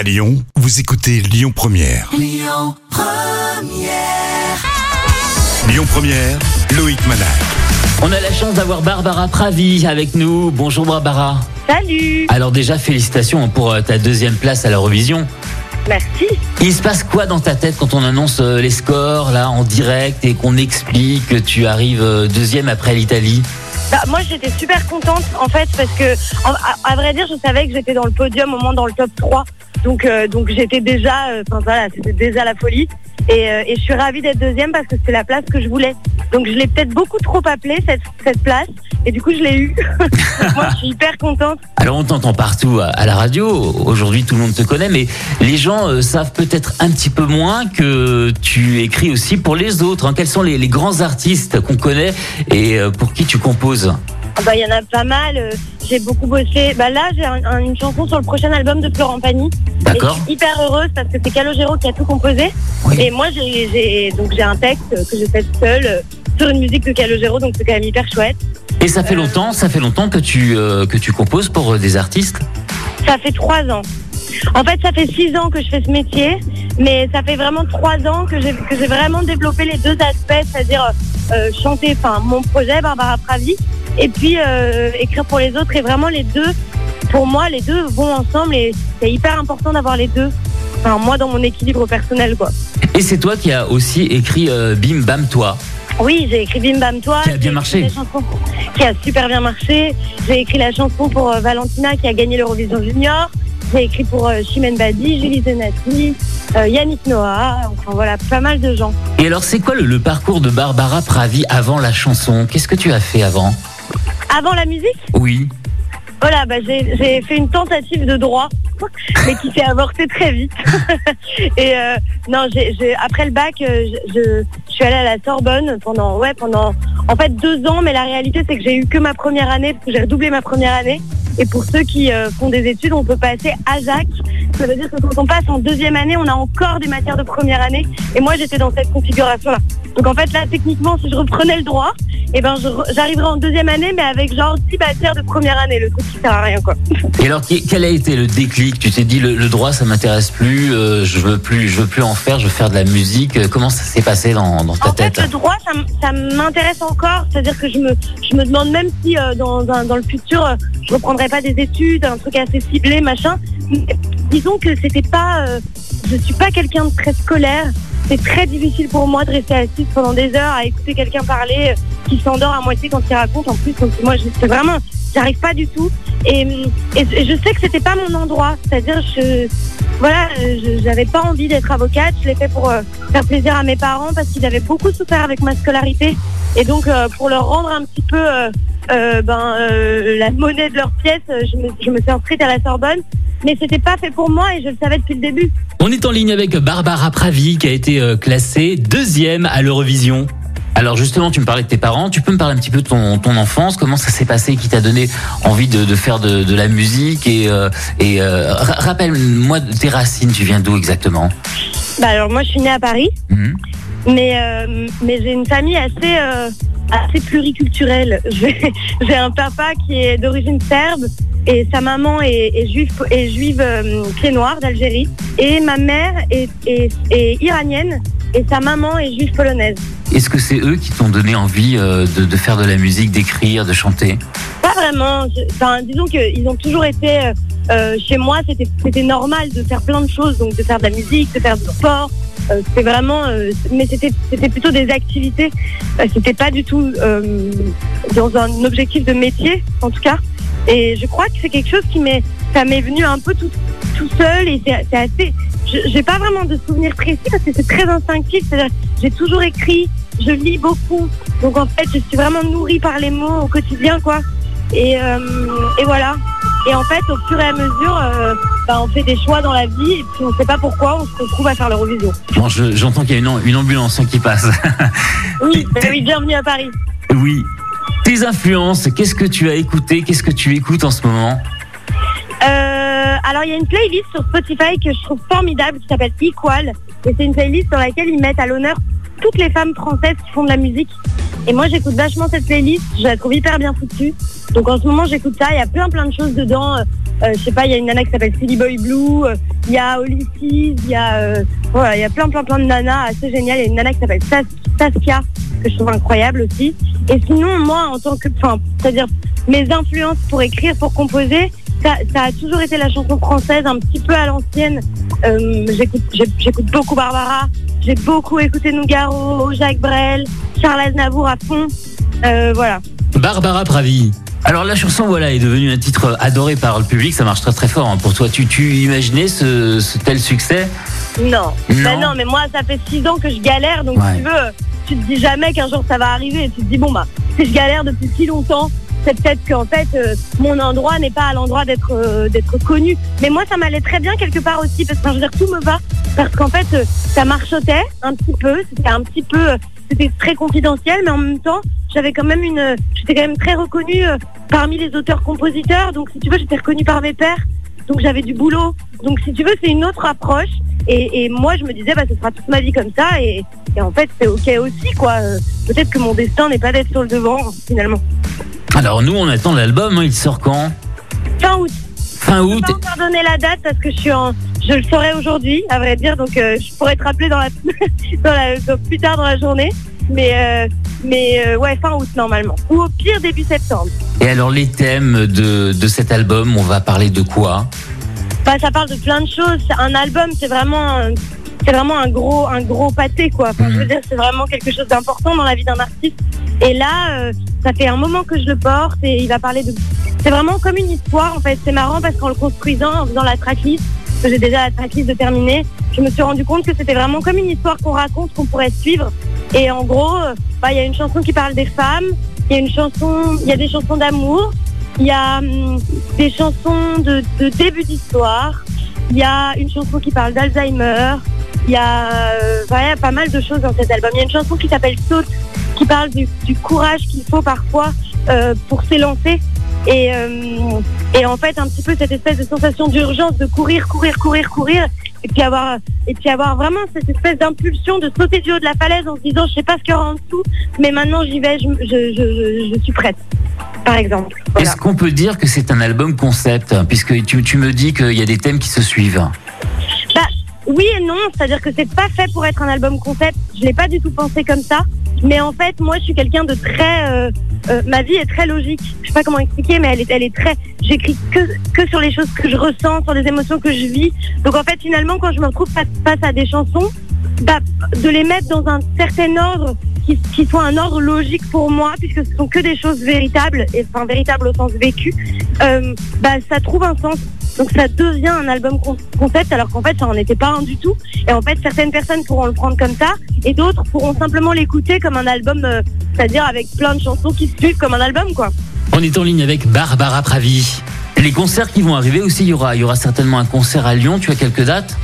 À Lyon, vous écoutez Lyon Première. Lyon Première. Lyon Première, Loïc Manal. On a la chance d'avoir Barbara Pravi avec nous. Bonjour Barbara. Salut Alors déjà félicitations pour euh, ta deuxième place à l'Eurovision. Merci. Il se passe quoi dans ta tête quand on annonce euh, les scores là en direct et qu'on explique que tu arrives euh, deuxième après l'Italie? Bah, moi j'étais super contente en fait parce que en- à, à vrai dire je savais que j'étais dans le podium au moins dans le top 3 donc euh, donc j'étais déjà euh, enfin voilà c'était déjà la folie et, euh, et je suis ravie d'être deuxième parce que c'était la place que je voulais donc je l'ai peut-être beaucoup trop appelée cette, place et du coup je l'ai eu moi je suis hyper contente Alors on t'entend partout à, la radio. Aujourd'hui tout le monde te connaît, mais les gens savent peut-être un petit peu moins que tu écris aussi pour les autres. hein. Quels sont les, grands artistes qu'on connaît et pour qui tu composes? Ah bah, il y en a pas mal euh, j'ai beaucoup bossé bah là j'ai un- un- une chanson sur le prochain album de Florent Pagny Et D'accord je suis hyper heureuse parce que c'est Calogero qui a tout composé. Oui. Et moi, j'ai donc j'ai un texte que j'ai fait seule euh, sur une musique de Calogero, donc c'est quand même hyper chouette. Et ça fait longtemps, ça fait longtemps que tu euh, que tu composes pour euh, des artistes? Ça fait trois ans. En fait, ça fait six ans que je fais ce métier, mais ça fait vraiment trois ans que j'ai que j'ai vraiment développé les deux aspects, c'est-à-dire euh, chanter, enfin mon projet Barbara Pravi, et puis euh, écrire pour les autres. Et vraiment les deux, pour moi, les deux vont ensemble et c'est hyper important d'avoir les deux. Enfin moi dans mon équilibre personnel, quoi. Et c'est toi qui as aussi écrit euh, Bim Bam Toi. Oui, j'ai écrit Bim Bam Toi. Qui a bien j'ai écrit marché. la chanson Qui a super bien marché. J'ai écrit la chanson pour euh, Valentina qui a gagné l'Eurovision Junior. J'ai écrit pour euh, Chimène Badi, Julie Zenati, euh, Yannick Noah. Enfin voilà, pas mal de gens. Et alors c'est quoi le, le parcours de Barbara Pravi avant la chanson? Qu'est-ce que tu as fait avant? Avant la musique, Oui. voilà, bah, j'ai fait une tentative de droit, mais qui s'est avortée très vite. Et euh, non, après le bac, euh, je, je- je suis allée à la Sorbonne pendant, ouais, pendant, en fait deux ans. Mais la réalité, c'est que j'ai eu que ma première année parce que j'ai redoublé ma première année. Et pour ceux qui euh, font des études, on peut passer à Jacques. Ça veut dire que quand on passe en deuxième année, on a encore des matières de première année. Et moi, j'étais dans cette configuration-là. Donc en fait, là, techniquement, si je reprenais le droit, eh ben, j'arriverais en deuxième année, mais avec genre 10 matières de première année, le truc qui sert à rien, quoi. Et alors quel a été le déclic? Tu t'es dit le, le droit ça m'intéresse plus, euh, je veux plus, je veux plus en faire, je veux faire de la musique. Euh, Comment ça s'est passé dans, dans ta En fait, tête? le droit, ça, m'intéresse encore. C'est-à-dire que je me, je me demande même si euh, dans, un- dans le futur, je reprendrai pas des études, un truc assez ciblé, machin. Disons que c'était pas, euh, je suis pas quelqu'un de très scolaire. C'est très difficile pour moi de rester assise pendant des heures à écouter quelqu'un parler euh, qui s'endort à moitié quand il raconte. En plus, donc moi, c'est vraiment, j'arrive pas du tout. Et, et je sais que c'était pas mon endroit. C'est-à-dire, je, voilà, euh, j'avais pas envie d'être avocate. Je l'ai fait pour euh, faire plaisir à mes parents parce qu'ils avaient beaucoup souffert avec ma scolarité. Et donc, pour leur rendre un petit peu euh, ben, euh, la monnaie de leur pièce, euh, je me, je me suis inscrite à la Sorbonne. Mais c'était pas fait pour moi et je le savais depuis le début. On est en ligne avec Barbara Pravi qui a été euh, classée deuxième à l'Eurovision. Alors justement, tu me parlais de tes parents. Tu peux me parler un petit peu de ton, ton enfance Comment ça s'est passé Qui t'a donné envie de, de faire de, de la musique Et, euh, et euh, ra- rappelle-moi tes racines. Tu viens d'où exactement? Bah, alors, moi, je suis née à Paris. Mhm. Mais, euh, mais j'ai une famille assez, assez pluriculturelle. J'ai un papa qui est d'origine serbe et sa maman est, est juive, est juive euh, pied noir d'Algérie. Et ma mère est, est, est iranienne et sa maman est juive polonaise. Est-ce que c'est eux qui t'ont donné envie euh, de, de faire de la musique, d'écrire, de chanter? Pas vraiment. Je- Enfin, disons qu'ils ont toujours été euh, chez moi. C'était normal de faire plein de choses, donc de faire de la musique, de faire du sport. Euh, c'était vraiment, euh, mais c'était c'était plutôt des activités. Euh, c'était pas du tout dans un objectif de métier, en tout cas. Et je crois que c'est quelque chose qui m'est, ça m'est venu un peu tout tout seul et c'est assez. J'ai pas vraiment de souvenirs précis parce que c'est très instinctif. J'ai toujours écrit, je lis beaucoup, donc en fait, je suis vraiment nourrie par les mots au quotidien, quoi. Et, et voilà. Et en fait, au fur et à mesure, bah, on fait des choix dans la vie et puis on ne sait pas pourquoi on se retrouve à faire l'Eurovision. Bon, je- j'entends qu'il y a une, am- une ambulance hein, qui passe. Oui, oui, bienvenue à Paris. oui. Tes influences, qu'est-ce que tu as écouté Qu'est-ce que tu écoutes en ce moment? Euh, alors, il y a une playlist sur Spotify que je trouve formidable qui s'appelle Equal. Et c'est une playlist dans laquelle ils mettent à l'honneur toutes les femmes françaises qui font de la musique. Et moi, j'écoute vachement cette playlist. Je la trouve hyper bien foutue. Donc en ce moment, j'écoute ça. Il y a plein plein de choses dedans. Euh, je sais pas, il y a une nana qui s'appelle Silly Boy Blue. euh, Il y a Olysses. Il y a euh, voilà, il y a plein plein plein de nanas assez géniales. Il y a une nana qui s'appelle Sas- Saskia que je trouve incroyable aussi. Et sinon, moi, en tant que, enfin, c'est-à-dire mes influences pour écrire, pour composer, ça, ça a toujours été la chanson française, un petit peu à l'ancienne. J'écoute, beaucoup Barbara. J'ai beaucoup écouté Nougaro, Jacques Brel, Charles Aznavour à fond. Voilà. Barbara Pravi. Alors la chanson voilà est devenue un titre adoré par le public, ça marche très très fort hein, pour toi. Tu, tu imaginais ce, ce tel succès? Non. Non. Bah non, mais moi, ça fait six ans que je galère, donc Ouais. tu veux, tu te dis jamais qu'un jour ça va arriver. Tu te dis, bon, bah, si je galère depuis si longtemps, c'est peut-être qu'en fait, euh, mon endroit n'est pas à l'endroit d'être euh, d'être connu. Mais moi, ça m'allait très bien quelque part aussi, parce que enfin, je veux dire, tout me va. Parce qu'en fait, euh, ça marchotait un petit peu, c'était un petit peu, c'était très confidentiel, mais en même temps, j'avais quand même une, j'étais quand même très reconnue euh, parmi les auteurs-compositeurs. Donc, si tu veux, j'étais reconnue par mes pairs. Donc, j'avais du boulot. Donc, si tu veux, c'est une autre approche. Et, et moi, je me disais, bah, ce sera toute ma vie comme ça. Et, et en fait, c'est OK aussi, quoi. Euh, Peut-être que mon destin n'est pas d'être sur le devant, finalement. Alors nous on attend l'album, hein, il sort quand? Fin août. Fin Je août. peux pas encore donner la date parce que je suis en, je le saurai aujourd'hui, à vrai dire. Donc, euh, je pourrais te rappeler dans la, dans la, plus tard dans la journée. Mais, euh, mais euh, ouais, fin août normalement. Ou au pire début septembre. Et alors les thèmes de, de cet album, on va parler de quoi? Bah, ça parle de plein de choses. Un album, c'est vraiment, euh, c'est vraiment un gros, un gros pâté, quoi. Enfin, je veux dire, c'est vraiment quelque chose d'important dans la vie d'un artiste. Et là, euh, ça fait un moment que je le porte et il va parler de. C'est vraiment comme une histoire, en fait. C'est marrant parce qu'en le construisant, en faisant la tracklist, que j'ai déjà la tracklist de terminer, je me suis rendu compte que c'était vraiment comme une histoire qu'on raconte, qu'on pourrait suivre. Et en gros, euh, bah, il y a une chanson qui parle des femmes, il y a une chanson, il y a des chansons d'amour, il y a hum, des chansons de, début d'histoire, il y a une chanson qui parle d'Alzheimer, il y a euh, pas mal de choses dans cet album. Il y a une chanson qui s'appelle Saute, qui parle du, courage qu'il faut parfois euh, pour s'élancer. Et, euh, et en fait, un petit peu cette espèce de sensation d'urgence de courir, courir, courir, courir, et puis avoir, et puis avoir vraiment cette espèce d'impulsion de sauter du haut de la falaise en se disant, je sais pas ce qu'il y aura en dessous, mais maintenant j'y vais, je, je, je, je suis prête, par exemple. Voilà. Est-ce qu'on peut dire que c'est un album concept? Puisque tu, tu me dis qu'il y a des thèmes qui se suivent. Bah, oui et non, c'est-à-dire que c'est pas fait pour être un album concept. Je l'ai pas du tout pensé comme ça. Mais en fait, moi, je suis quelqu'un de très. euh, euh, ma vie est très logique. Je sais pas comment expliquer, mais elle est, elle est très. J'écris que que sur les choses que je ressens, sur les émotions que je vis. Donc en fait, finalement, quand je me retrouve face, à des chansons, bah, de les mettre dans un certain ordre qui, qui soit un ordre logique pour moi, puisque ce sont que des choses véritables, et enfin véritables au sens vécu, euh, bah, ça trouve un sens. Donc ça devient un album con- concept alors qu'en fait ça en était pas un du tout. Et en fait certaines personnes pourront le prendre comme ça et d'autres pourront simplement l'écouter comme un album, euh, c'est-à-dire avec plein de chansons qui se suivent comme un album quoi. On est en ligne avec Barbara Pravi. Les concerts qui vont arriver aussi, il y aura, il y aura certainement un concert à Lyon. Tu as quelques dates?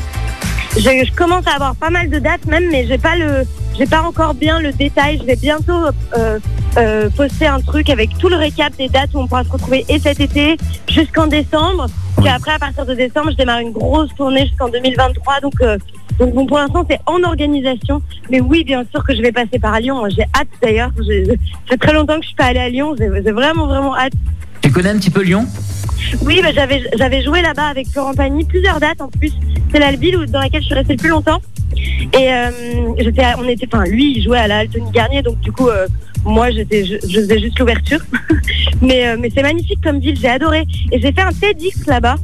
Je, je commence à avoir pas mal de dates même, mais j'ai pas le, j'ai pas encore bien le détail. Je vais bientôt euh, euh, poster un truc avec tout le récap des dates où on pourra se retrouver et cet été jusqu'en décembre. Puis après, à partir de décembre, je démarre une grosse tournée jusqu'en 2023. Donc, euh, donc bon, pour l'instant, c'est en organisation. Mais oui, bien sûr que je vais passer par Lyon. J'ai hâte d'ailleurs. Ça fait très longtemps que je suis pas allée à Lyon. J'ai vraiment, vraiment hâte. Tu connais un petit peu Lyon? Oui, bah, j'avais j'avais joué là-bas avec Florent Pagny, plusieurs dates en plus. C'est la ville où- dans laquelle je suis restée le plus longtemps. Et euh, j'étais, on était, enfin, lui, il jouait à la Altony Garnier, donc du coup, euh, moi, j'étais, je, je faisais juste l'ouverture. mais euh, mais c'est magnifique comme ville, j'ai adoré. Et j'ai fait un TEDx là-bas.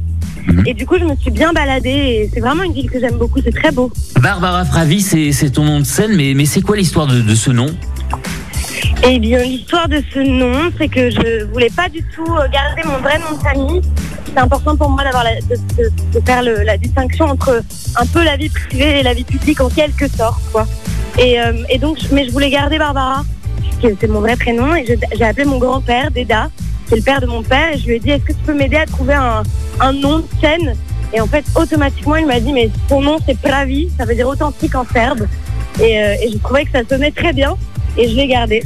Mhm. Et du coup, je me suis bien baladée. Et c'est vraiment une ville que j'aime beaucoup. C'est très beau. Barbara Pravi, c'est ton nom de scène, mais, mais c'est quoi l'histoire de, de ce nom? Eh bien, l'histoire de ce nom, c'est que je voulais pas du tout euh, garder mon vrai nom de famille. C'est important pour moi d'avoir de, de- de faire le- la distinction entre un peu la vie privée et la vie publique en quelque sorte, quoi. Et, euh, et donc, mais je voulais garder Barbara, c'est mon vrai prénom, et j'ai appelé mon grand-père, Deda, c'est le père de mon père, et je lui ai dit, est-ce que tu peux m'aider à trouver un, un nom de scène? Et en fait, automatiquement, il m'a dit, mais ton nom, c'est Pravi, ça veut dire authentique en serbe. Et, euh, et je trouvais que ça sonnait très bien, et je l'ai gardé.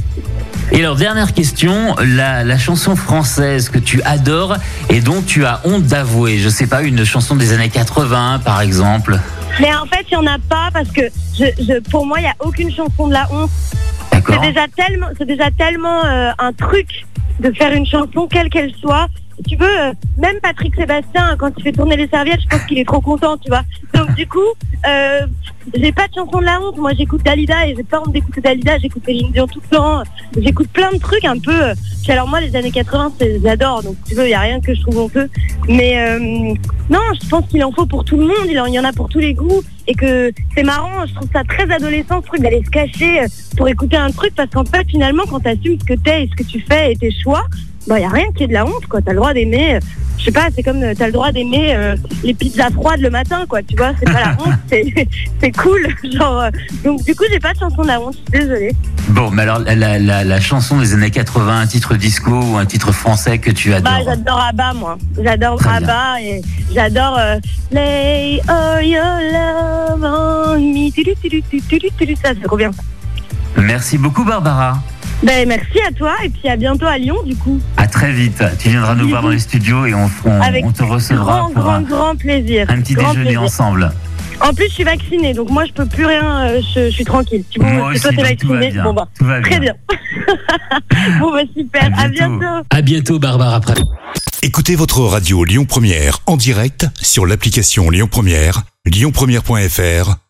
Et alors, dernière question, la, la chanson française que tu adores et dont tu as honte d'avouer. Je sais pas, une chanson des années 80, par exemple. Mais en fait, il n'y en a pas parce que je, je, pour moi, il n'y a aucune chanson de la honte. C'est déjà tellement, c'est déjà tellement euh, un truc de faire une chanson quelle qu'elle soit. Tu veux, euh, même Patrick Sébastien, quand il fait tourner les serviettes, je pense qu'il est trop content, tu vois. Donc du coup, euh, j'ai pas de chanson de la honte. Moi, j'écoute Dalida et j'ai pas honte d'écouter Dalida. J'écoute Céline Dion tout le temps. J'écoute plein de trucs un peu. euh, puis alors moi, les années 80, c'est- j'adore. Donc tu veux, il y a rien que je trouve honteux. Mais non, je pense qu'il en faut pour tout le monde. Il y en a pour tous les goûts. Et que c'est marrant. Je trouve ça très adolescent, ce truc d'aller se cacher euh, pour écouter un truc. Parce qu'en fait, finalement, quand tu assumes ce que t'es et ce que tu fais et tes choix, bah, y a rien qui est de la honte, quoi. T'as le droit d'aimer, euh, je sais pas, c'est comme euh, t'as le droit d'aimer euh, les pizzas froides le matin, quoi. Tu vois, c'est pas la honte, c'est c'est cool. Genre, euh, donc du coup, j'ai pas de chanson de la honte. Je suis désolée. Bon, mais alors la, la, chanson des années 80, un titre disco ou un titre français que tu adores Bah, j'adore Abba, moi. J'adore Très bien. Abba et j'adore euh, Lay all your love on me. Ça, c'est trop bien. Merci beaucoup Barbara. Ben, merci à toi et puis à bientôt à Lyon, du coup. À très vite. Tu viendras nous voir dans les studios et on, on, Avec on te recevra Grand, pour grand, un, grand plaisir. un petit Grand déjeuner plaisir. ensemble. En plus, je suis vaccinée, donc moi, je peux plus rien. euh, je, je suis tranquille. Tu vois, Moi aussi, toi, t'es donc tout va vaccinée. bien. Bon, bah, Tout va très bien. bon, bah, super. À À bientôt. À bientôt Barbara Pravi. Écoutez votre radio Lyon Première en direct sur l'application Lyon Première, lyonpremière.fr